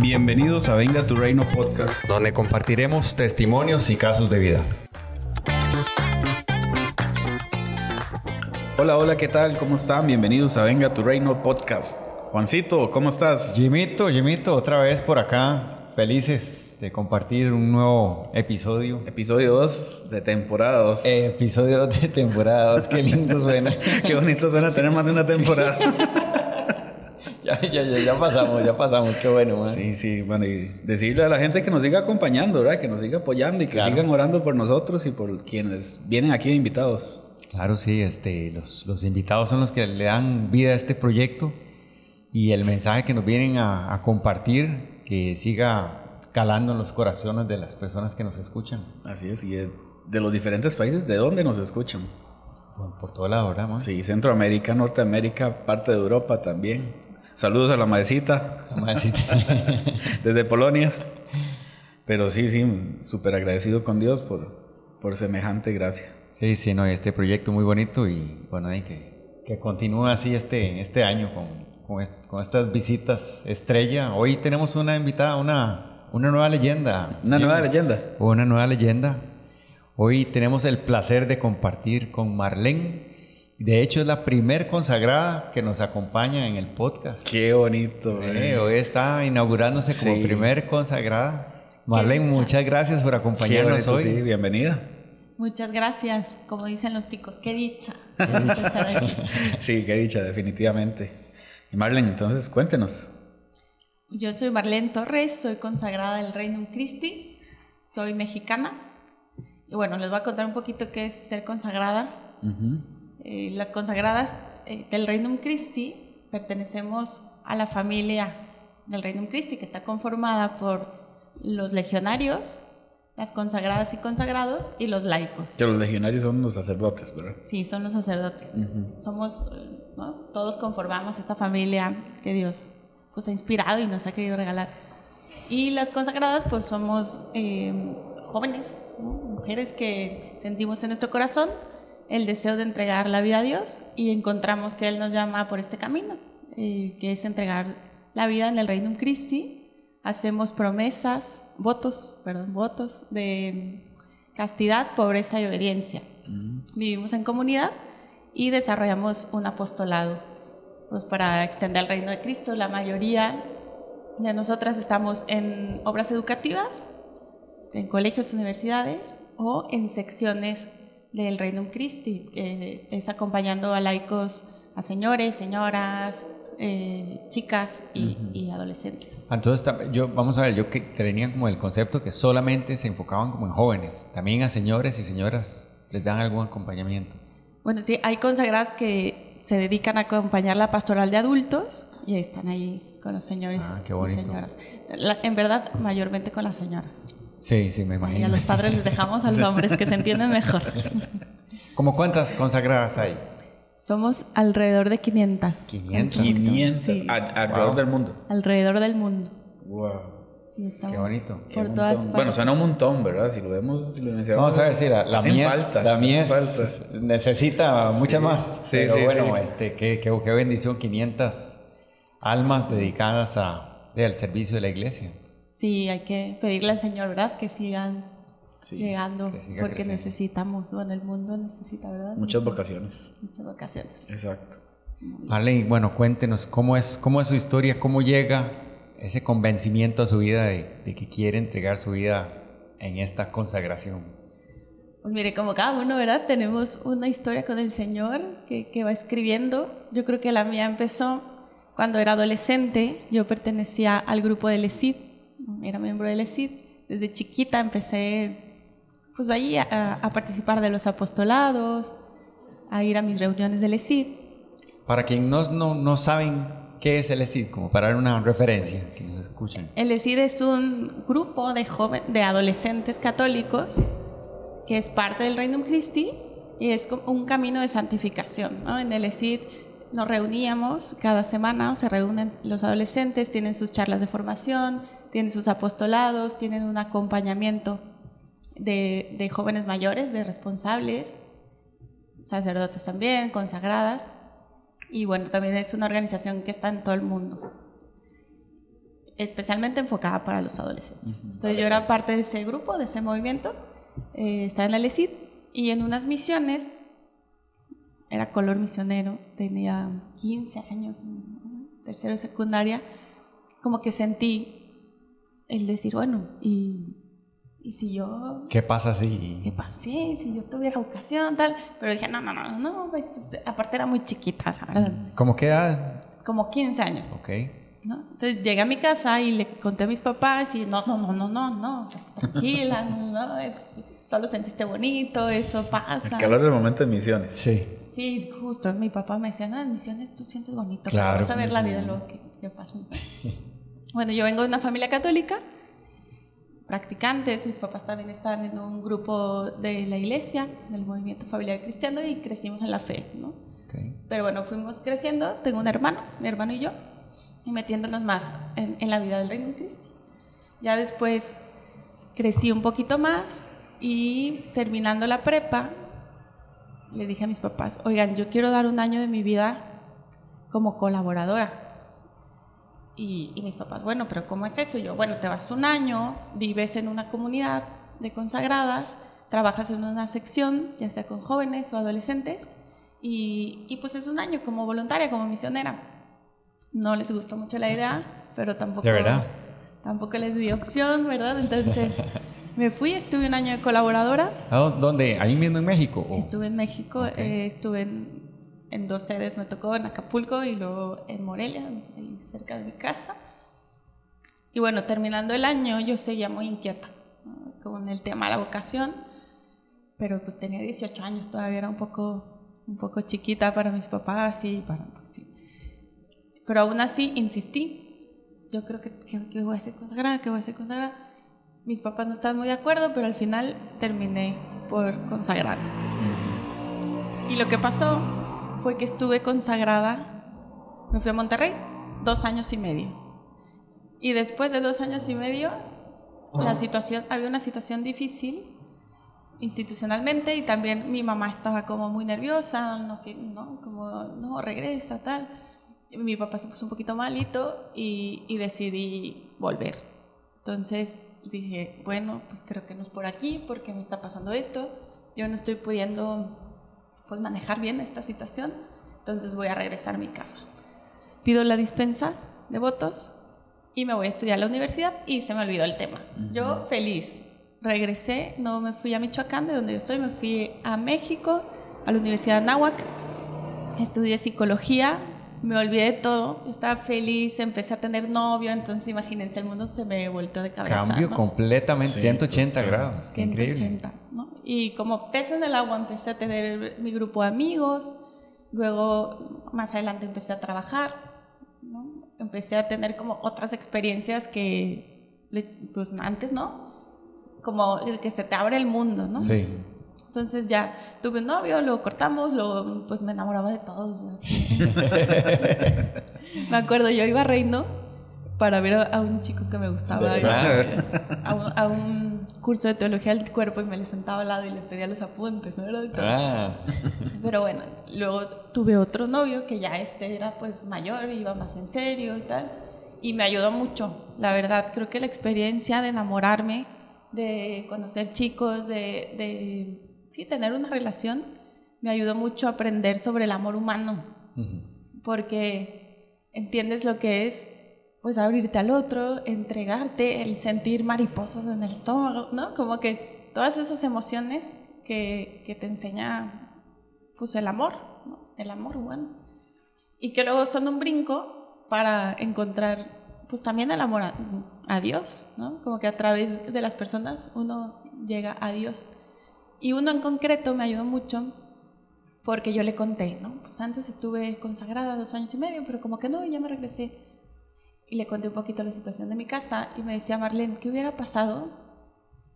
Bienvenidos a Venga tu Reino Podcast, donde compartiremos testimonios y casos de vida. Hola, hola, ¿qué tal? ¿Cómo están? Bienvenidos a Venga tu Reino Podcast. Juancito, ¿cómo estás? Jimito, Jimito, otra vez por acá, felices de compartir un nuevo episodio. Episodio 2 de temporada 2. episodio de temporada 2, qué lindo suena. qué bonito suena tener más de una temporada. ya, ya, ya, ya, pasamos, ya pasamos, qué bueno. Man. Sí, sí, bueno, y decirle a la gente que nos siga acompañando, ¿verdad? Que nos siga apoyando y que sigan orando por nosotros y por quienes vienen aquí de invitados. Claro, sí, este, los, los invitados son los que le dan vida a este proyecto y el mensaje que nos vienen a, a compartir, que siga calando en los corazones de las personas que nos escuchan. Así es, y de, de los diferentes países, ¿de dónde nos escuchan? Por, por todo lado, ¿verdad, man? Sí, Centroamérica, Norteamérica, parte de Europa también. Saludos a la maecita. La maecita. Desde Polonia. Pero sí, sí, súper agradecido con Dios por, por semejante gracia. Sí, sí, no, este proyecto muy bonito y bueno, hay que, que continúe así este, este año con, con, est con, estas visitas estrella. Hoy tenemos una invitada, una, una nueva leyenda. ¿Una nueva leyenda? Una nueva leyenda. Hoy tenemos el placer de compartir con Marlene. De hecho, es la primer consagrada que nos acompaña en el podcast. Qué bonito. Eh, hoy está inaugurándose como sí. primer consagrada. Marlene, muchas gracias por acompañarnos bonito, hoy. Sí, bienvenida. Muchas gracias, como dicen los ticos, qué dicha. Qué dicha estar aquí. sí, qué dicha, definitivamente. Y Marlene, entonces cuéntenos. Yo soy Marlene Torres, soy consagrada del Reino Christi, soy mexicana. Y bueno, les voy a contar un poquito qué es ser consagrada. Uh -huh. Eh, las consagradas eh, del Reino Christi pertenecemos a la familia del Reino Christi, que está conformada por los legionarios, las consagradas y consagrados y los laicos. Que los legionarios son los sacerdotes, ¿verdad? Sí, son los sacerdotes. Uh -huh. Somos, ¿no? todos conformamos esta familia que Dios pues, ha inspirado y nos ha querido regalar. Y las consagradas, pues somos eh, jóvenes, ¿no? mujeres que sentimos en nuestro corazón el deseo de entregar la vida a Dios y encontramos que Él nos llama por este camino, eh, que es entregar la vida en el Reino Christi. Hacemos promesas, votos, perdón, votos de castidad, pobreza y obediencia. Mm. Vivimos en comunidad y desarrollamos un apostolado pues para extender el reino de Cristo. La mayoría de nosotras estamos en obras educativas, en colegios, universidades o en secciones del Reino Christi, que es acompañando a laicos, a señores, señoras, eh, chicas y, uh -huh. y, adolescentes. Entonces, yo, vamos a ver, yo que tenía como el concepto que solamente se enfocaban como en jóvenes, también a señores y señoras les dan algún acompañamiento. Bueno, sí, hay consagradas que se dedican a acompañar la pastoral de adultos y están ahí con los señores ah, qué y señoras. La, en verdad, mayormente con las señoras. Sí, sí, me imagino. Y a los padres les dejamos a los hombres que se entienden mejor. ¿Cómo cuántas consagradas hay? Somos alrededor de 500. 500. 500 sí. alrededor wow. del mundo. Alrededor del mundo. Wow. Sí, Qué bonito. Por Qué todas montón. Bueno, suena un montón, ¿verdad? Si lo vemos, si lo mencionamos. Vamos a ver, sí, la, la mies, falta, la mies falta. necesita mucha sí. más. Sí, pero sí, bueno, sí. este, qué, qué, qué bendición, 500 almas dedicadas a, al servicio de la iglesia. Sí, hay que pedirle al Señor, ¿verdad? Que sigan sí, llegando, que siga porque creciendo. necesitamos, bueno, el mundo necesita, ¿verdad? Muchas vocaciones. Muchas vocaciones. Exacto. Vale, bueno, cuéntenos cómo es, cómo es su historia, cómo llega ese convencimiento a su vida de, de que quiere entregar su vida en esta consagración. Pues mire, como cada uno, ¿verdad? Tenemos una historia con el Señor que, que va escribiendo. Yo creo que la mía empezó cuando era adolescente. Yo pertenecía al grupo del ESID, era miembro del ESID. Desde chiquita empecé pues ahí a, a, participar de los apostolados, a ir a mis reuniones del ESID. Para quien no, no, no saben qué es el ESID, como para dar una referencia, que nos escuchen. El ESID es un grupo de, joven, de adolescentes católicos que es parte del Reino Christi y es un camino de santificación. ¿no? En el ESID nos reuníamos cada semana, se reúnen los adolescentes, tienen sus charlas de formación, tienen sus apostolados, tienen un acompañamiento de, de jóvenes mayores, de responsables, sacerdotes también, consagradas. Y bueno, también es una organización que está en todo el mundo. especialmente enfocada para los adolescentes. Entonces yo era parte de ese grupo, de ese movimiento, eh, estaba en la LECID y en unas misiones, era color misionero, tenía 15 años, tercero de secundaria, como que sentí el decir, bueno, y, y si yo... ¿Qué pasa si...? ¿Qué pasé? Si yo tuviera vocación, tal. Pero dije, no, no, no, no, aparte era muy chiquita, ¿verdad? ¿Cómo qué edad? Como 15 años. Ok. ¿no? Entonces llegué a mi casa y le conté a mis papás y no, no, no, no, no, no, pues, tranquila, no, no, es, solo sentiste bonito, eso pasa. El calor del momento de misiones. Sí. Sí, justo, mi papá me decía, no, en misiones tú sientes bonito, claro. vas a ver la vida, lo que, que pasa. Bueno, yo vengo de una familia católica, practicantes, mis papás también están en un grupo de la iglesia, del movimiento familiar cristiano y crecimos en la fe, ¿no? Pero bueno, fuimos creciendo, tengo un hermano, mi hermano y yo, y metiéndonos más en, en la vida del reino de Cristo. Ya después crecí un poquito más y terminando la prepa, le dije a mis papás, oigan, yo quiero dar un año de mi vida como colaboradora y, mis papás, bueno, pero ¿cómo es eso? Y yo, bueno, te vas un año, vives en una comunidad de consagradas, trabajas en una sección, ya sea con jóvenes o adolescentes, y, y pues es un año como voluntaria, como misionera. No les gustó mucho la idea, pero tampoco, ¿De verdad? tampoco les di opción, ¿verdad? Entonces me fui, estuve un año de colaboradora. ¿Dónde? ¿Ahí mismo en México? Estuve en México, eh, estuve en en dos sedes, me tocó en Acapulco y luego en Morelia, cerca de mi casa. Y bueno, terminando el año yo seguía muy inquieta con el tema de la vocación, pero pues tenía 18 años, todavía era un poco, un poco chiquita para mis papás y para, pues, sí. Pero aún así insistí. Yo creo que, que, voy a ser consagrada, que voy a ser consagrada. Mis papás no estaban muy de acuerdo, pero al final terminé por consagrar. Y lo que pasó fue que estuve consagrada, me fui a Monterrey, dos años y medio. Y después de dos años y medio, la situación, había una situación difícil institucionalmente y también mi mamá estaba como muy nerviosa, no, que, no como no, regresa, tal. mi papá se puso un poquito malito y, y decidí volver. Entonces dije, bueno, pues creo que no es por aquí, porque me está pasando esto. Yo no estoy pudiendo pues manejar bien esta situación, entonces voy a regresar a mi casa. Pido la dispensa de votos y me voy a estudiar a la universidad y se me olvidó el tema. Yo feliz, regresé, no me fui a Michoacán, de donde yo soy, me fui a México, a la Universidad de Nahuac, estudié psicología, me olvidé de todo, estaba feliz, empecé a tener novio, entonces imagínense, el mundo se me volvió de cabeza. Cambio completamente, 180 grados. 180, ¿no? Y como pez en el agua empecé a tener mi grupo de amigos, luego más adelante empecé a trabajar, ¿no? Empecé a tener como otras experiencias que pues antes, ¿no? Como que se te abre el mundo, ¿no? Sí. Entonces ya tuve un novio, lo cortamos, lo, pues me enamoraba de todos. me acuerdo, yo iba a Reino para ver a, un chico que me gustaba. a, un, curso de teología del cuerpo y me le sentaba al lado y le pedía los apuntes, ¿verdad? Ah. Pero bueno, luego tuve otro novio que ya este era pues mayor, iba más en serio y tal. Y me ayudó mucho, la verdad. Creo que la experiencia de enamorarme, de conocer chicos, de sí, tener una relación me ayudó mucho a aprender sobre el amor humano, porque entiendes lo que es, pues abrirte al otro, entregarte, el sentir mariposas en el estómago, ¿no? Como que todas esas emociones que, que te enseña, pues el amor, ¿no? El amor humano. Y que luego son un brinco para encontrar, pues también el amor a, a Dios, ¿no? Como que a través de las personas uno llega a Dios. Y uno en concreto me ayudó mucho porque yo le conté, ¿no? Pues antes estuve consagrada dos años y medio, pero como que no, ya me regresé. Y le conté un poquito la situación de mi casa y me decía, Marlene, ¿qué hubiera pasado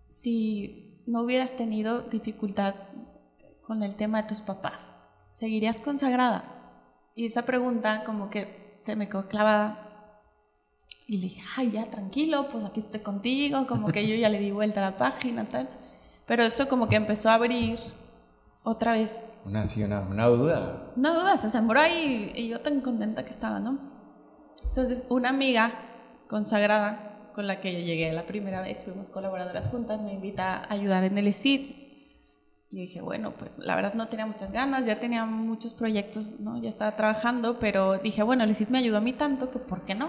si no hubieras tenido dificultad con el tema de tus papás? ¿Seguirías consagrada? Y esa pregunta como que se me quedó clavada. Y le dije, ay, ya, tranquilo, pues aquí estoy contigo, como que yo ya le di vuelta a la página, tal. Pero eso como que empezó a abrir otra vez. Una, una, duda. Una duda, se sembró ahí y yo tan contenta que estaba, ¿no? Entonces, una amiga consagrada con la que llegué la primera vez, fuimos colaboradoras juntas, me invita a ayudar en el ESID. Y dije, bueno, pues la verdad no tenía muchas ganas, ya tenía muchos proyectos, ¿no? ya estaba trabajando, pero dije, bueno, el ESID me ayudó a mí tanto que ¿por qué no?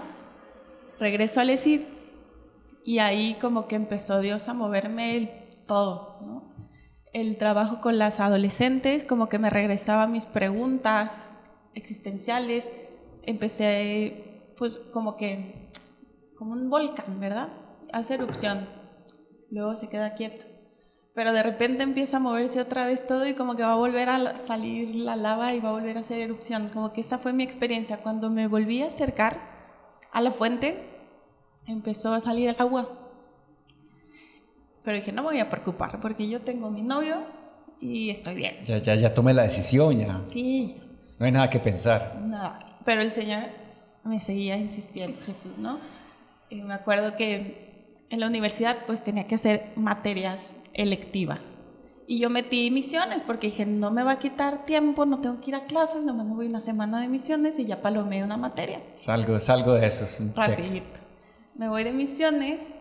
Regreso al ESID y ahí como que empezó Dios a moverme el todo, ¿no? El trabajo con las adolescentes, como que me regresaba mis preguntas existenciales, empecé pues como que, como un volcán, ¿verdad? Hace erupción, luego se queda quieto. Pero de repente empieza a moverse otra vez todo y como que va a volver a salir la lava y va a volver a hacer erupción. Como que esa fue mi experiencia. Cuando me volví a acercar a la fuente, empezó a salir el agua. Pero dije, no me voy a preocupar porque yo tengo mi novio y estoy bien. Ya, ya, ya tomé la decisión, ya. Sí. No hay nada que pensar. Nada. Pero el Señor me seguía insistiendo, Jesús, ¿no? Y me acuerdo que en la universidad pues tenía que hacer materias electivas. Y yo metí misiones porque dije, no me va a quitar tiempo, no tengo que ir a clases, nomás me voy una semana de misiones y ya palomé una materia. Salgo, salgo de eso. Rapidito. Me voy de misiones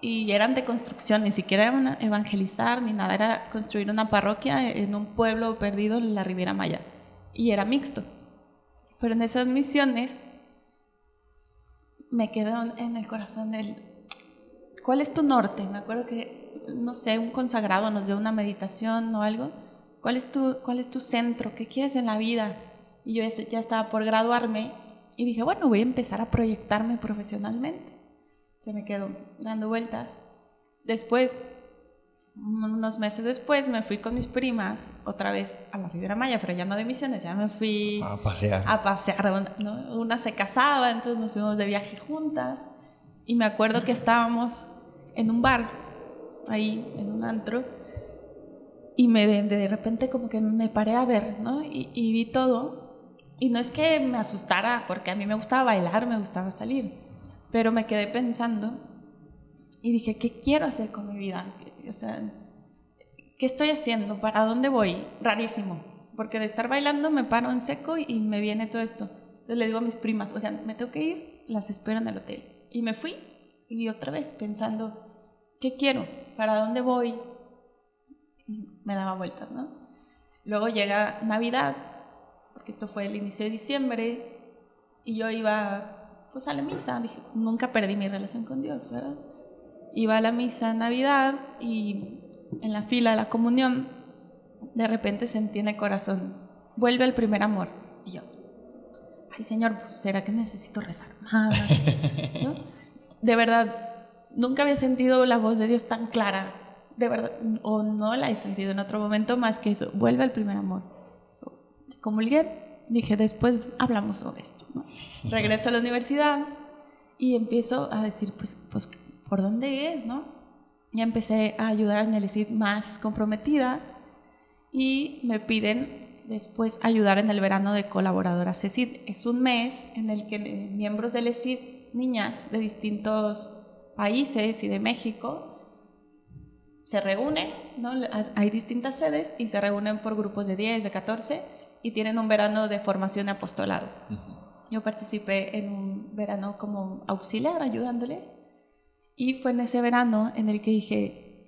y eran de construcción, ni siquiera era evangelizar ni nada, era construir una parroquia en un pueblo perdido en la Riviera Maya. Y era mixto. Pero en esas misiones me quedó en el corazón el, ¿cuál es tu norte? Me acuerdo que, no sé, un consagrado nos dio una meditación o algo. ¿Cuál es tu, cuál es tu centro? ¿Qué quieres en la vida? Y yo ya estaba por graduarme y dije, bueno, voy a empezar a proyectarme profesionalmente. Se me quedó dando vueltas. Después unos meses después me fui con mis primas otra vez a la Riviera Maya, pero ya no de misiones, ya me fui a pasear. A pasear. Una se casaba, entonces nos fuimos de viaje juntas. Y me acuerdo que estábamos en un bar, ahí, en un antro, y me de, repente como que me paré a ver, ¿no? Y, y vi todo. Y no es que me asustara, porque a mí me gustaba bailar, me gustaba salir, pero me quedé pensando y dije, ¿qué quiero hacer con mi vida? O sea, ¿qué estoy haciendo? ¿Para dónde voy? Rarísimo. Porque de estar bailando me paro en seco y me viene todo esto. Entonces le digo a mis primas, oigan, me tengo que ir, las espero en el hotel. Y me fui. Y otra vez pensando, ¿qué quiero? ¿Para dónde voy? Y me daba vueltas, ¿no? Luego llega Navidad, porque esto fue el inicio de diciembre, y yo iba pues a la misa. Dije, nunca perdí mi relación con Dios, ¿verdad? Iba a la misa en Navidad y en la fila de la comunión, de repente sentí en el corazón, vuelve al primer amor. Y yo, ay Señor, pues, ¿será que necesito rezar más? De verdad, nunca había sentido la voz de Dios tan clara, de verdad, o no la he sentido en otro momento más que eso, vuelve al primer amor. Comulgué, dije, después hablamos sobre esto. Regreso a la universidad y empiezo a decir, pues, pues por dónde es, ¿no? Ya empecé a ayudar en el ESID más comprometida y me piden después ayudar en el verano de colaboradoras ESID. Es un mes en el que miembros del ESID, niñas de distintos países y de México, se reúnen, ¿no? hay distintas sedes y se reúnen por grupos de 10, de 14 y tienen un verano de formación de apostolado. Yo participé en un verano como auxiliar ayudándoles y fue en ese verano en el que dije,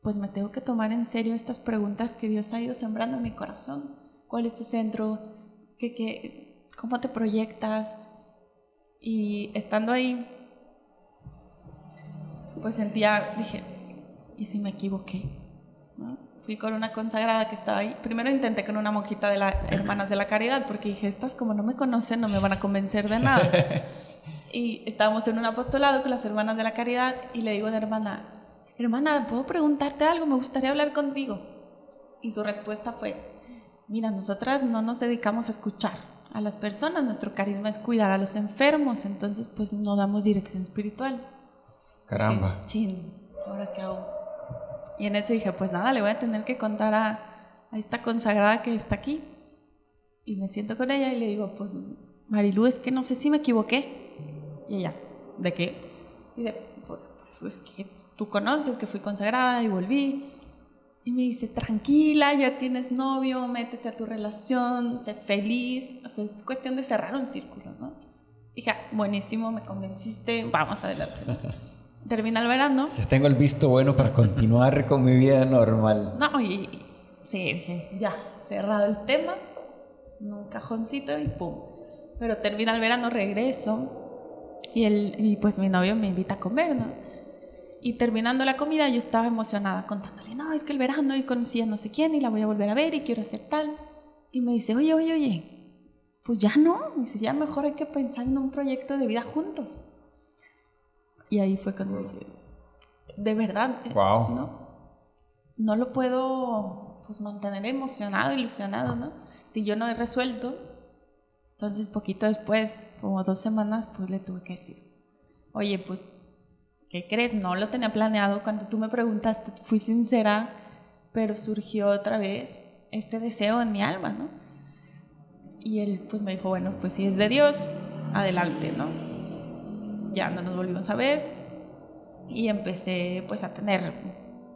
pues me tengo que tomar en serio estas preguntas que Dios ha ido sembrando en mi corazón. ¿Cuál es tu centro? ¿Qué, qué, ¿Cómo te proyectas? Y estando ahí, pues sentía, dije, ¿y si me equivoqué? Fui con una consagrada que estaba ahí. Primero intenté con una monjita de las Hermanas de la Caridad, porque dije, estas como no me conocen, no me van a convencer de nada. y estábamos en un apostolado con las hermanas de la caridad y le digo a la hermana, hermana, ¿puedo preguntarte algo? Me gustaría hablar contigo. Y su respuesta fue, mira, nosotras no nos dedicamos a escuchar a las personas, nuestro carisma es cuidar a los enfermos, entonces pues no damos dirección espiritual. Caramba. chin, ¿ahora qué hago? Y en eso dije, pues nada, le voy a tener que contar a, a esta consagrada que está aquí. Y me siento con ella y le digo, pues Marilu, es que no sé si me equivoqué. Y ella, ¿de qué? Y de, pues es que tú conoces que fui consagrada y volví. Y me dice, tranquila, ya tienes novio, métete a tu relación, sé feliz. O sea, es cuestión de cerrar un círculo, ¿no? Hija, buenísimo, me convenciste, vamos adelante. Termina el verano. Ya tengo el visto bueno para continuar con mi vida normal. No, y, sí, dije, ya, cerrado el tema, en un cajoncito y pum. Pero termina el verano, regreso y, el, y pues mi novio me invita a comer, ¿no? Y terminando la comida yo estaba emocionada contándole, no, es que el verano y conocí a no sé quién y la voy a volver a ver y quiero hacer tal. Y me dice, oye, oye, oye, pues ya no, me dice, ya mejor hay que pensar en un proyecto de vida juntos. Y ahí fue cuando dije, de verdad, wow. ¿no? No lo puedo pues, mantener emocionado, ilusionado, ¿no? Si yo no he resuelto. Entonces, poquito después, como dos semanas, pues le tuve que decir, oye, pues, ¿qué crees? No lo tenía planeado. Cuando tú me preguntaste, fui sincera, pero surgió otra vez este deseo en mi alma, ¿no? Y él, pues, me dijo, bueno, pues si es de Dios, adelante, ¿no? ya no nos volvimos a ver y empecé pues a tener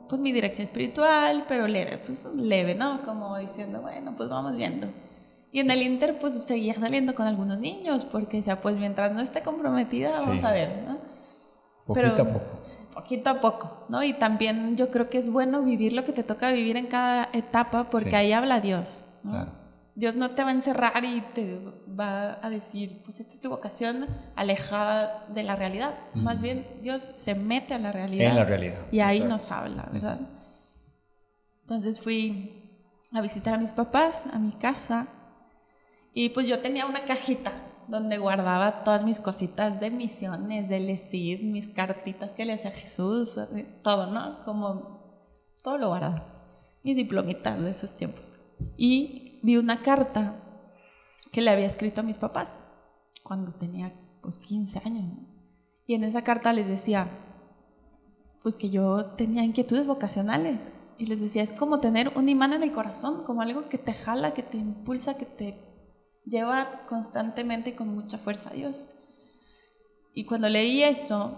pues mi dirección espiritual, pero leve, pues leve, ¿no? Como diciendo, bueno, pues vamos viendo. Y en el Inter pues seguía saliendo con algunos niños, porque decía, pues mientras no esté comprometida, vamos a ver, ¿no? Poquito a poco. Poquito a poco, ¿no? Y también yo creo que es bueno vivir lo que te toca vivir en cada etapa, porque ahí habla Dios, ¿no? Claro. Dios no te va a encerrar y te va a decir, pues esta es tu vocación alejada de la realidad. Más bien, Dios se mete a la realidad. En la realidad. Y ahí nos habla, ¿verdad? Entonces fui a visitar a mis papás, a mi casa, y pues yo tenía una cajita donde guardaba todas mis cositas de misiones, de LECID, mis cartitas que le hacía Jesús, todo, ¿no? Como todo lo guardaba. Mis diplomitas de esos tiempos. Y vi una carta que le había escrito a mis papás cuando tenía pues 15 años. Y en esa carta les decía, pues que yo tenía inquietudes vocacionales. Y les decía, es como tener un imán en el corazón, como algo que te jala, que te impulsa, que te lleva constantemente y con mucha fuerza a Dios. Y cuando leí eso,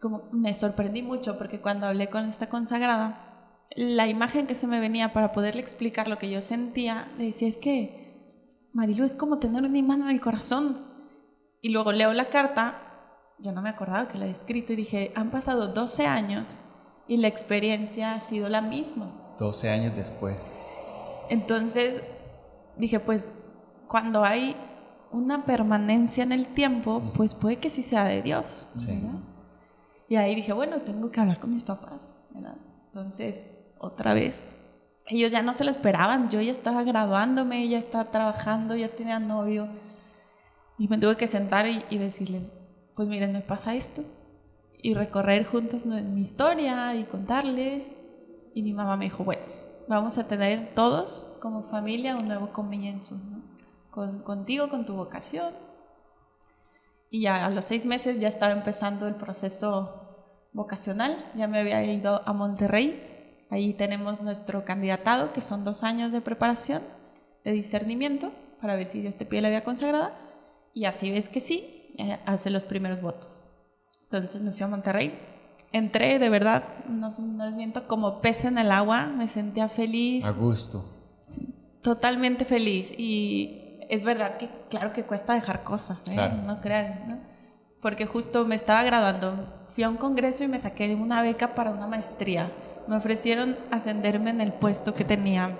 como me sorprendí mucho porque cuando hablé con esta consagrada, la imagen que se me venía para poderle explicar lo que yo sentía, le decía, es que Marilu es como tener un imán en el corazón. Y luego leo la carta, ya no me acordaba que la he escrito y dije, han pasado 12 años y la experiencia ha sido la misma. 12 años después. Entonces dije, pues cuando hay una permanencia en el tiempo, pues puede que sí sea de Dios. Y ahí dije, bueno, tengo que hablar con mis papás. Entonces otra vez. Ellos ya no se lo esperaban, yo ya estaba graduándome, ya estaba trabajando, ya tenía novio. Y me tuve que sentar y, decirles, pues miren, me pasa esto. Y recorrer juntos mi historia y contarles. Y mi mamá me dijo, bueno, vamos a tener todos como familia un nuevo comienzo, con, contigo, con tu vocación. Y ya a los seis meses ya estaba empezando el proceso vocacional, ya me había ido a Monterrey Ahí tenemos nuestro candidatado, que son dos años de preparación, de discernimiento, para ver si Dios te pide la vida consagrada. Y así ves que sí, eh, hace los primeros votos. Entonces me fui a Monterrey. Entré, de verdad, no, no les miento, como pez en el agua. Me sentía feliz. A gusto. totalmente feliz. Y es verdad que, claro que cuesta dejar cosas, ¿eh? no crean, ¿no? Porque justo me estaba graduando. Fui a un congreso y me saqué una beca para una maestría me ofrecieron ascenderme en el puesto que tenía.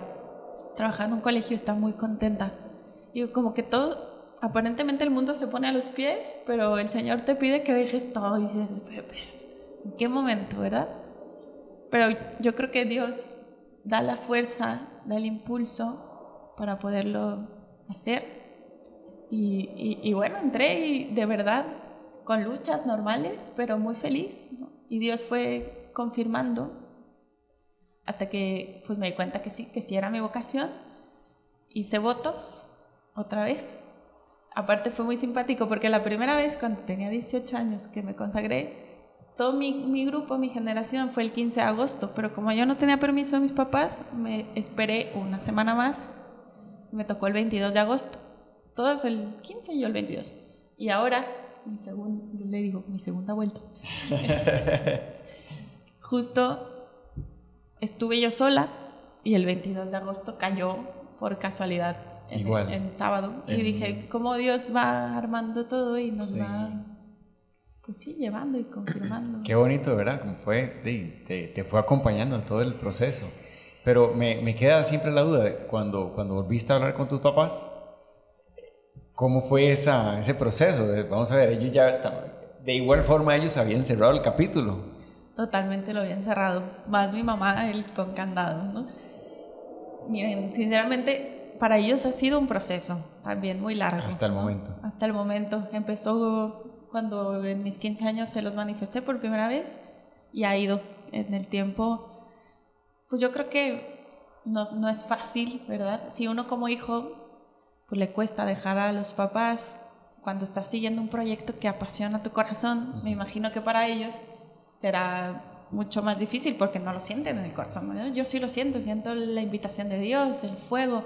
Trabajando en un colegio, estaba muy contenta. Y como que todo, aparentemente el mundo se pone a los pies, pero el Señor te pide que dejes todo y dices, ¿en qué momento, verdad? Pero yo creo que Dios da la fuerza, da el impulso para poderlo hacer. Y, y, bueno, entré y de verdad con luchas normales, pero muy feliz. Y Dios fue confirmando hasta que pues me di cuenta que sí, que sí era mi vocación. Hice votos otra vez. Aparte fue muy simpático porque la primera vez cuando tenía 18 años que me consagré, todo mi, mi, grupo, mi generación fue el 15 de agosto, pero como yo no tenía permiso de mis papás, me esperé una semana más. Me tocó el 22 de agosto. Todas el 15 y yo el 22. Y ahora, mi segundo, le digo, mi segunda vuelta. Justo estuve yo sola y el 22 de agosto cayó por casualidad en, sábado. y dije, ¿cómo Dios va armando todo y nos va, pues sí, llevando y confirmando? Qué bonito, ¿verdad? Como fue, te, te, fue acompañando en todo el proceso. Pero me, me, queda siempre la duda, cuando, cuando volviste a hablar con tus papás, ¿cómo fue esa, ese proceso? Vamos a ver, ellos ya, de igual forma ellos habían cerrado el capítulo. Totalmente lo habían cerrado, más mi mamá, él con candado, ¿no? Miren, sinceramente, para ellos ha sido un proceso también muy largo. Hasta el momento. Hasta el momento. Empezó cuando en mis 15 años se los manifesté por primera vez y ha ido en el tiempo. Pues yo creo que no, no es fácil, ¿verdad? Si uno como hijo pues le cuesta dejar a los papás cuando estás siguiendo un proyecto que apasiona tu corazón, me imagino que para ellos será mucho más difícil porque no lo sienten en el corazón. Yo sí lo siento, siento la invitación de Dios, el fuego,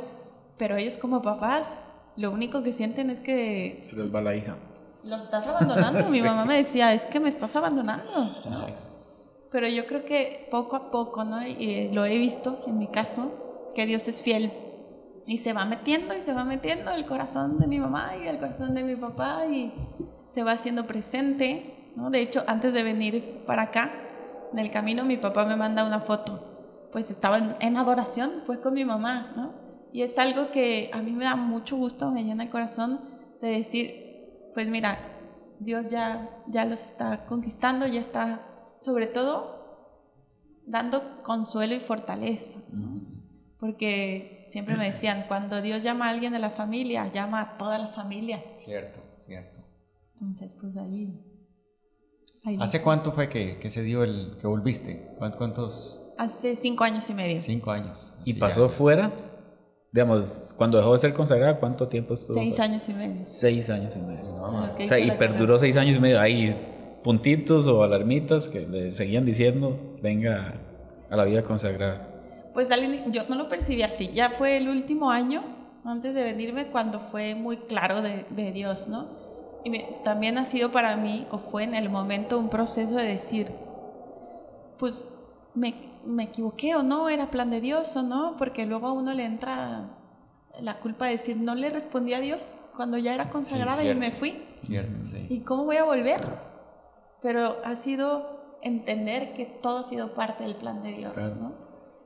pero ellos como papás, lo único que sienten es que... Se les va la hija. Los estás abandonando. Mi mamá me decía, es que me estás abandonando. Pero yo creo que poco a poco, ¿no? Y eh, lo he visto en mi caso, que Dios es fiel. Y se va metiendo y se va metiendo el corazón de mi mamá y el corazón de mi papá y se va haciendo presente, ¿no? De hecho, antes de venir para acá, en el camino mi papá me manda una foto. Pues estaba en, adoración, fue con mi mamá, ¿no? Y es algo que a mí me da mucho gusto, me llena el corazón de decir, pues mira, Dios ya, ya los está conquistando, ya está sobre todo dando consuelo y fortaleza. Porque siempre me decían, cuando Dios llama a alguien de la familia, llama a toda la familia. Cierto, cierto. Entonces, pues ahí... ¿Hace cuánto fue que, que, se dio el que volviste? ¿Cuántos? Hace cinco años y medio. Cinco años. ¿Y pasó fuera? digamos, cuando dejó de ser consagrada, ¿cuánto tiempo estuvo? Seis años y medio. Seis años y medio. o sea, y perduró seis años y medio. Hay puntitos o alarmitas que le seguían diciendo, venga a la vida consagrada. Pues yo no lo percibí así. Ya fue el último año, antes de venirme, cuando fue muy claro de, de Dios, ¿no? Y también ha sido para mí, o fue en el momento, un proceso de decir, pues me, me equivoqué o no, era plan de Dios o no, porque luego a uno le entra la culpa de decir, no le respondí a Dios cuando ya era consagrada y me fui. Cierto, sí. ¿Y cómo voy a volver? Pero ha sido entender que todo ha sido parte del plan de Dios, ¿no?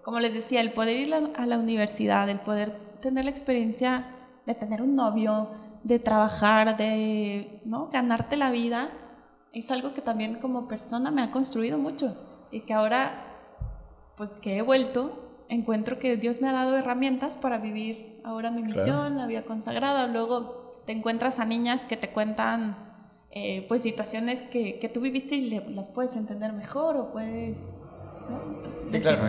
Como les decía, el poder ir a la universidad, el poder tener la experiencia de tener un novio, de trabajar, de ¿no? ganarte la vida, es algo que también como persona me ha construido mucho y que ahora pues que he vuelto, encuentro que Dios me ha dado herramientas para vivir ahora mi misión, la vida consagrada. Luego te encuentras a niñas que te cuentan eh, pues situaciones que, que, tú viviste y las puedes entender mejor o puedes... Sí, claro,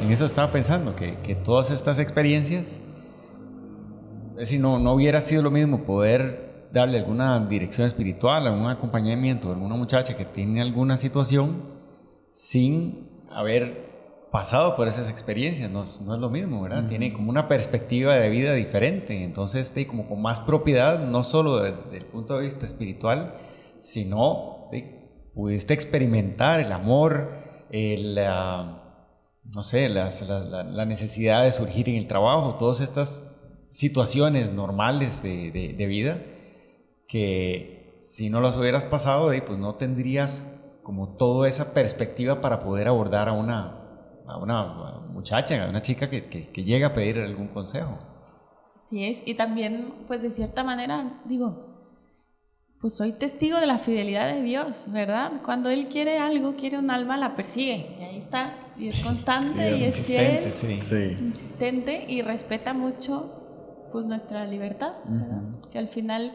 en eso estaba pensando, que, que, todas estas experiencias, es decir, no, no hubiera sido lo mismo poder darle alguna dirección espiritual, algún acompañamiento a alguna muchacha que tiene alguna situación sin haber pasado por esas experiencias, no, no es lo mismo, ¿verdad? Tiene como una perspectiva de vida diferente, entonces de, como con más propiedad, no solo desde el punto de vista espiritual, sino de, pudiste experimentar el amor, el, no sé, la, la, necesidad de surgir en el trabajo, todas estas situaciones normales de, de, vida que si no las hubieras pasado, pues no tendrías como toda esa perspectiva para poder abordar a una, a una muchacha, a una chica que, que, llega a pedir algún consejo. Así es, y también, pues de cierta manera, digo, pues soy testigo de la fidelidad de Dios, ¿verdad? Cuando Él quiere algo, quiere un alma, la persigue, y ahí está, y es constante, y es fiel, sí. insistente, y respeta mucho, pues nuestra libertad, Que al final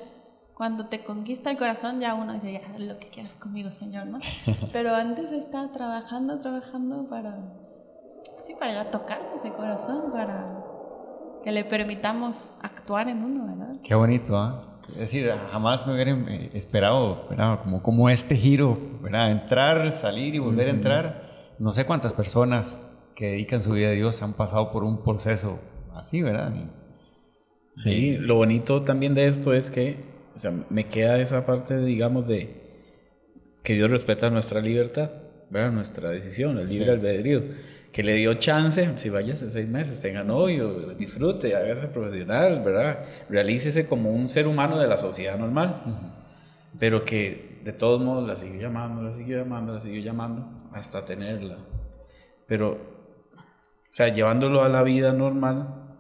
cuando te conquista el corazón ya uno dice, ya, lo que quieras conmigo, Señor, ¿no? Pero antes está trabajando, trabajando para sí, para ya tocar ese corazón, para que le permitamos actuar en uno, ¿verdad? Qué bonito, ¿ah? Es decir, jamás me hubiera eh, esperado, ¿verdad? Como, como este giro, ¿verdad? Entrar, salir y volver a entrar. No sé cuántas personas que dedican su vida a Dios han pasado por un proceso así, ¿verdad? sí, lo bonito también de esto es que, o sea, me queda esa parte, digamos, de que Dios respeta nuestra libertad, ¿verdad? Nuestra decisión, el libre albedrío que le dio chance, si vayas seis meses, tenga novio, disfrute, hágase profesional, ¿verdad? Realícese como un ser humano de la sociedad normal. Pero que de todos modos la siguió llamando, la siguió llamando, la siguió llamando, hasta tenerla. Pero, o sea, llevándolo a la vida normal,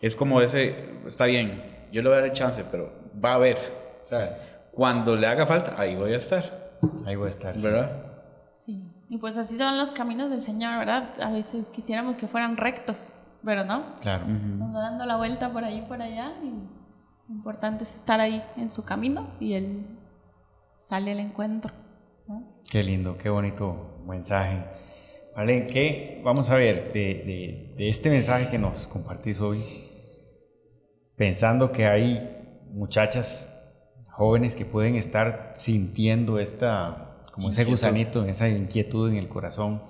es como ese, está bien, yo le voy a dar chance, pero va a haber. O sea, cuando le haga falta, ahí voy a estar. Ahí voy a estar. ¿Verdad? Sí. Y pues así son los caminos del Señor, ¿verdad? A veces quisiéramos que fueran rectos, pero no. Claro. Nos va dando la vuelta por ahí por allá y lo importante es estar ahí en su camino y Él sale al encuentro. Qué lindo, qué bonito mensaje. Vale, ¿qué vamos a ver de, de este mensaje que nos compartís hoy? Pensando que hay muchachas jóvenes que pueden estar sintiendo esta como ese gusanito, esa inquietud en el corazón,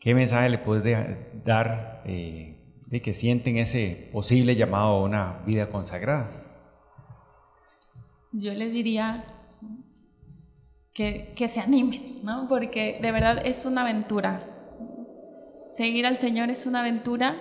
¿qué mensaje le puedes dar eh, de que sienten ese posible llamado a una vida consagrada? Yo les diría que, que se animen, ¿no? Porque de verdad es una aventura. Seguir al Señor es una aventura.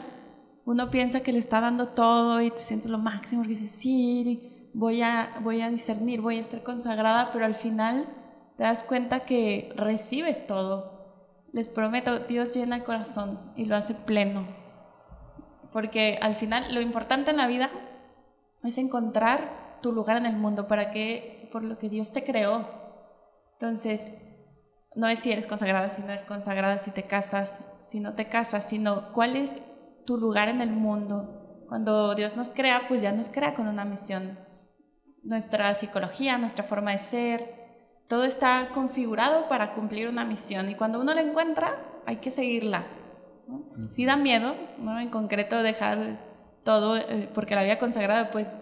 Uno piensa que le está dando todo y te sientes lo máximo, porque dices, sí, voy a, voy a discernir, voy a ser consagrada, pero al final te das cuenta que recibes todo. Les prometo, Dios llena el corazón y lo hace pleno. Porque al final lo importante en la vida es encontrar tu lugar en el mundo, para que, por lo que Dios te creó. Entonces, no es si eres consagrada, si no eres consagrada, si te casas, si no te casas, sino cuál es tu lugar en el mundo. Cuando Dios nos crea, pues ya nos crea con una misión. Nuestra psicología, nuestra forma de ser, todo está configurado para cumplir una misión y cuando uno la encuentra hay que seguirla. Si da miedo, ¿no? en concreto dejar todo, eh, porque la vida consagrada pues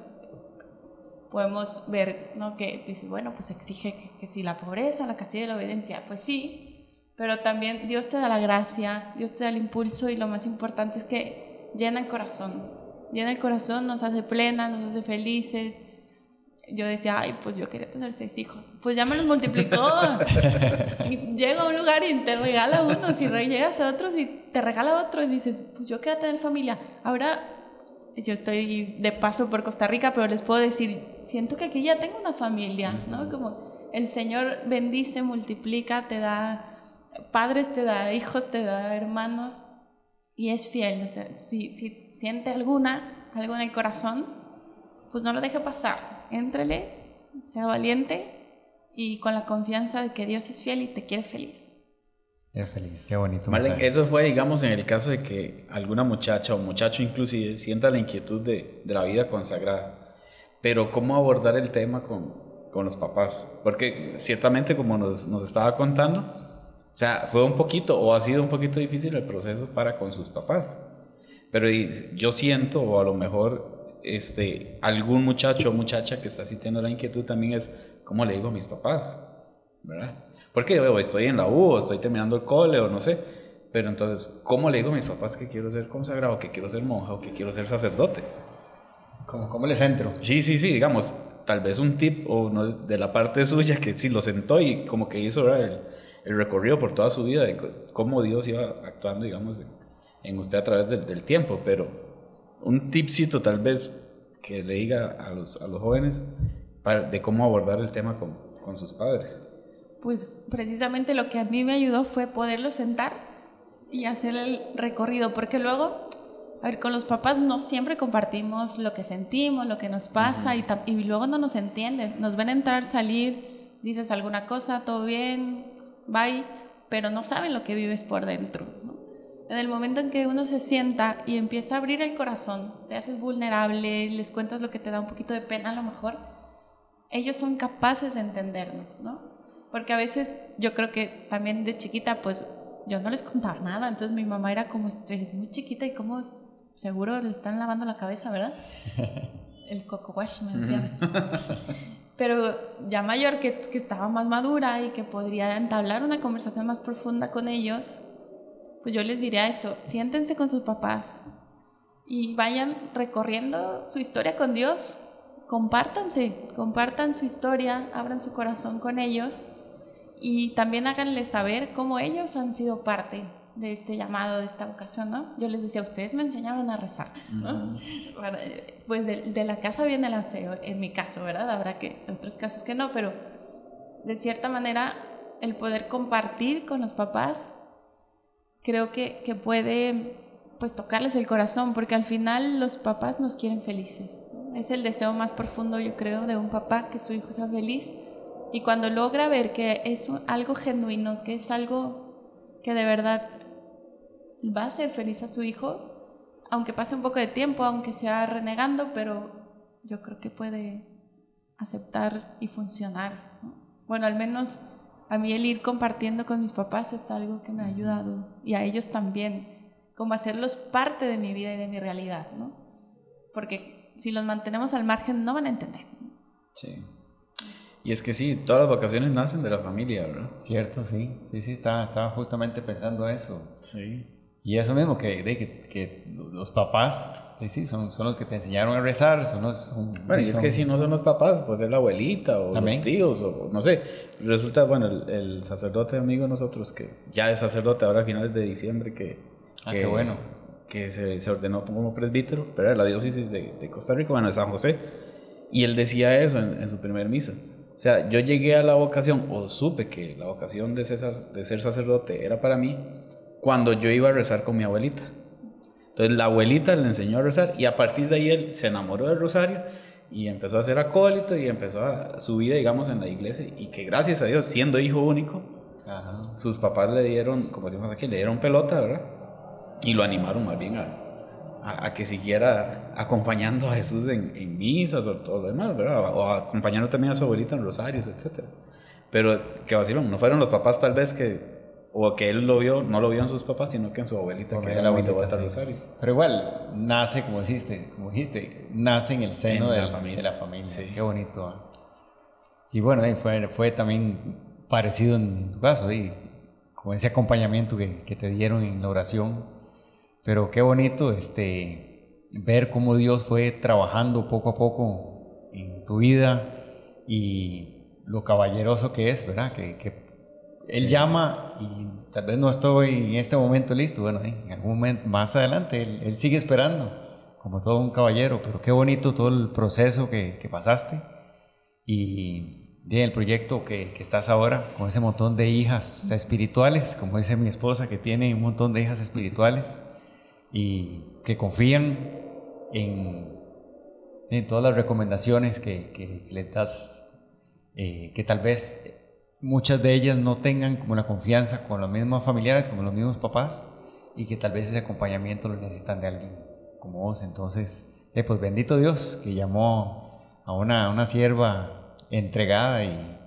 podemos ver ¿no? que dice, bueno, pues exige que, si la pobreza, la castidad y la obediencia, pues sí, pero también Dios te da la gracia, Dios te da el impulso y lo más importante es que llena el corazón, llena el corazón, nos hace plena, nos hace felices, yo decía, ay, pues yo quería tener seis hijos. Pues ya me los multiplicó. Llego a un lugar y te regala uno, si llegas a otros y te regala otros, y dices, pues yo quería tener familia. Ahora yo estoy de paso por Costa Rica, pero les puedo decir, siento que aquí ya tengo una familia, ¿no? Como el Señor bendice, multiplica, te da padres, te da hijos, te da hermanos, y es fiel. O sea, si, si siente alguna, algo en el corazón, pues no lo deje pasar éntrele, sea valiente y con la confianza de que Dios es fiel y te quiere feliz. Qué feliz, qué bonito. eso fue, digamos, en el caso de que alguna muchacha o muchacho inclusive sienta la inquietud de, de la vida consagrada. Pero ¿cómo abordar el tema con, con los papás? Porque ciertamente, como nos, nos estaba contando, o sea, fue un poquito o ha sido un poquito difícil el proceso para con sus papás. Pero yo siento, o a lo mejor este, algún muchacho o muchacha que está sintiendo la inquietud también es, ¿cómo le digo a mis papás? ¿Verdad? Porque yo estoy en la U, o estoy terminando el cole, o no sé. Pero entonces, ¿cómo le digo a mis papás que quiero ser consagrado, que quiero ser monja o que quiero ser sacerdote? ¿Cómo, cómo les entro? Sí, sí, sí, digamos, tal vez un tip o no, de la parte suya que sí lo sentó y como que hizo el, el, recorrido por toda su vida de cómo Dios iba actuando, digamos, en usted a través del tiempo, pero un tipcito tal vez que le diga a los, a los jóvenes de cómo abordar el tema con, con sus padres. Pues precisamente lo que a mí me ayudó fue poderlos sentar y hacer el recorrido, porque luego, a ver, con los papás no siempre compartimos lo que sentimos, lo que nos pasa y, y, luego no nos entienden, nos ven entrar, salir, dices alguna cosa, todo bien, bye, pero no saben lo que vives por dentro. En el momento en que uno se sienta y empieza a abrir el corazón, te haces vulnerable, les cuentas lo que te da un poquito de pena a lo mejor, ellos son capaces de entendernos, ¿no? Porque a veces yo creo que también de chiquita, pues yo no les contaba nada, entonces mi mamá era como, eres muy chiquita y como seguro le están lavando la cabeza, ¿verdad? El coco wash, me decía. Pero ya mayor, que, que estaba más madura y que podría entablar una conversación más profunda con ellos, pues yo les diría eso, siéntense con sus papás y vayan recorriendo su historia con Dios, compártanse, compartan su historia, abran su corazón con ellos y también háganles saber cómo ellos han sido parte de este llamado, de esta vocación, ¿no? Yo les decía, ustedes me enseñaron a rezar, ¿no? Pues de, de, la casa viene la fe, en mi caso, ¿verdad? Habrá que otros casos que no, pero de cierta manera el poder compartir con los papás creo que, que puede pues tocarles el corazón, porque al final los papás nos quieren felices. Es el deseo más profundo, yo creo, de un papá que su hijo sea feliz. Y cuando logra ver que es algo genuino, que es algo que de verdad va a hacer feliz a su hijo, aunque pase un poco de tiempo, aunque sea renegando, pero yo creo que puede aceptar y funcionar. Bueno, al menos a mí el ir compartiendo con mis papás es algo que me ha ayudado y a ellos también, como hacerlos parte de mi vida y de mi realidad, ¿no? Porque si los mantenemos al margen no van a entender. Sí. Y es que sí, todas las vacaciones nacen de la familia, ¿verdad? Cierto, sí. Sí, sí, estaba, estaba justamente pensando eso. Sí. Y eso mismo, que, que, que los papás, sí, son, son los que te enseñaron a rezar, son los... bueno, y es que si no son los papás, pues es la abuelita o los tíos, o no sé. Resulta, bueno, el, sacerdote amigo de nosotros, que ya es sacerdote ahora a finales de diciembre, que... Ah, qué bueno. Que se, se, ordenó como presbítero, pero era la diócesis de, de, Costa Rica, bueno, de San José. Y él decía eso en, en, su primer misa. O sea, yo llegué a la vocación, o supe que la vocación de, César, de ser sacerdote era para mí, cuando yo iba a rezar con mi abuelita. Entonces la abuelita le enseñó a rezar y a partir de ahí él se enamoró del rosario y empezó a ser acólito y empezó a su vida, digamos, en la iglesia y que gracias a Dios, siendo hijo único, sus papás le dieron, como decimos aquí, le dieron pelota, ¿verdad? Y lo animaron más bien a, a, que siguiera acompañando a Jesús en, en, misas o todo lo demás, ¿verdad? O acompañando también a su abuelita en rosarios, etc. Pero que vacilón, no fueron los papás tal vez que o que él lo vio, no lo vio en sus papás, sino que en su abuelita, que era la abuelita Rosario. Pero igual, nace, como dijiste, como dijiste, nace en el seno de, la familia. de, la familia. Sí. Qué bonito. ¿ah? Y bueno, fue, fue también parecido en tu caso, y con ese acompañamiento que, que, te dieron en la oración. Pero qué bonito este, ver cómo Dios fue trabajando poco a poco en tu vida y lo caballeroso que es, ¿verdad? Que, que él llama y tal vez no estoy en este momento listo. Bueno, en algún momento más adelante él, sigue esperando, como todo un caballero. Pero qué bonito todo el proceso que, que pasaste y de el proyecto que, que, estás ahora con ese montón de hijas espirituales, como dice mi esposa que tiene un montón de hijas espirituales y que confían en, en todas las recomendaciones que, que le das, eh, que tal vez muchas de ellas no tengan como la confianza con los mismos familiares, como los mismos papás, y que tal vez ese acompañamiento lo necesitan de alguien como vos. Entonces, eh, pues bendito Dios que llamó a una, una sierva entregada y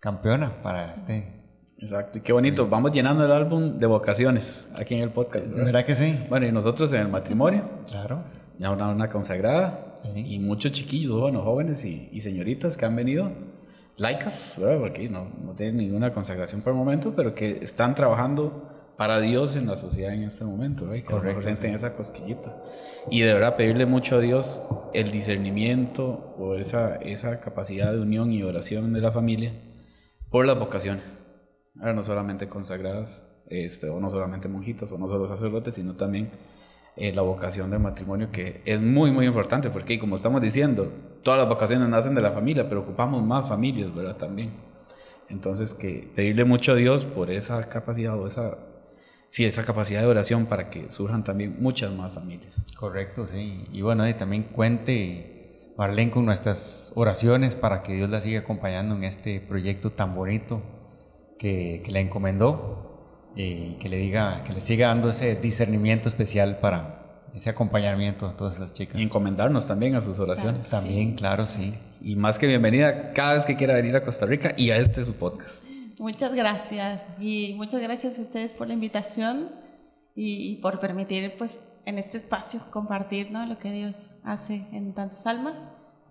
campeona para este. Exacto, y qué bonito. Vamos llenando el álbum de vocaciones aquí en el podcast. ¿Verdad, que sí? Bueno, y nosotros en el matrimonio. Claro. Ya una, una consagrada. Y muchos chiquillos, bueno, jóvenes y, y señoritas que han venido laicas, porque no, no tienen ninguna consagración por el momento, pero que están trabajando para Dios en la sociedad en este momento, que representen esa cosquillita. Y de verdad pedirle mucho a Dios el discernimiento o esa, esa capacidad de unión y oración de la familia por las vocaciones. Ahora no solamente consagradas, este, o no solamente monjitos, o no solo sacerdotes, sino también eh, la vocación del matrimonio, que es muy, muy importante, porque como estamos diciendo, todas las vocaciones nacen de la familia, pero ocupamos más familias, ¿verdad? También. Entonces, que pedirle mucho a Dios por esa capacidad o esa, sí, esa capacidad de oración para que surjan también muchas más familias. Correcto, sí. Y bueno, y también cuente, Marlene, con nuestras oraciones para que Dios la siga acompañando en este proyecto tan bonito que, que le encomendó y que le diga, que le siga dando ese discernimiento especial para ese acompañamiento a todas las chicas. Y encomendarnos también a sus oraciones. también, claro, sí. Y más que bienvenida cada vez que quiera venir a Costa Rica y a este su podcast. Muchas gracias y muchas gracias a ustedes por la invitación y, por permitir pues en este espacio compartir ¿no? lo que Dios hace en tantas almas.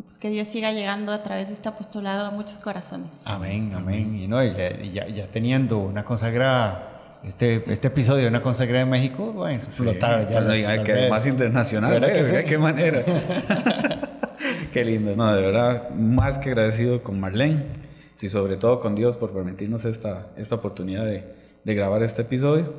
Pues que Dios siga llegando a través de este apostolado a muchos corazones. Amén, amén. Y no, ya, ya, ya teniendo una consagrada este, este episodio de una consagrada de México va a explotar ya. que más internacional, ¿eh? qué manera. qué lindo, no, de verdad, más que agradecido con Marlene y sobre todo con Dios por permitirnos esta, esta oportunidad de, de grabar este episodio.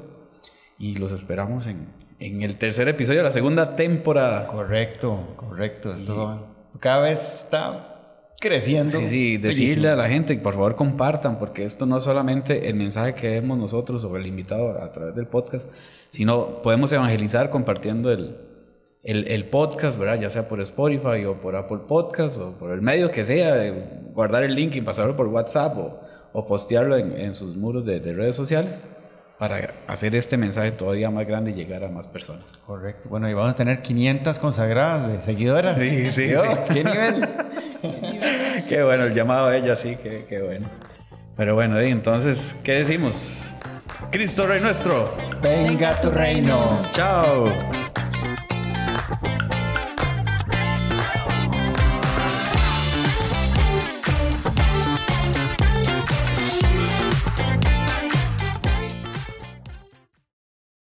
y los esperamos en, en el tercer episodio de la segunda temporada. Correcto, correcto. Esto cada vez está creciendo. Sí, sí, decirle a la gente, por favor compartan, porque esto no es solamente el mensaje que vemos nosotros o el invitado a través del podcast, sino podemos evangelizar compartiendo el, el, podcast, ¿verdad? Ya sea por Spotify o por Apple Podcast o por el medio que sea, guardar el link y pasarlo por WhatsApp o, o postearlo en, en, sus muros de, de redes sociales para hacer este mensaje todavía más grande y llegar a más personas. Correcto. Bueno, y vamos a tener 500 consagradas de seguidoras. Sí, sí, sí. ¿Qué nivel? Qué bueno, el llamado a ella, sí, qué, qué bueno. Pero bueno, entonces, ¿qué decimos? Cristo Rey nuestro. Venga tu reino. Chao.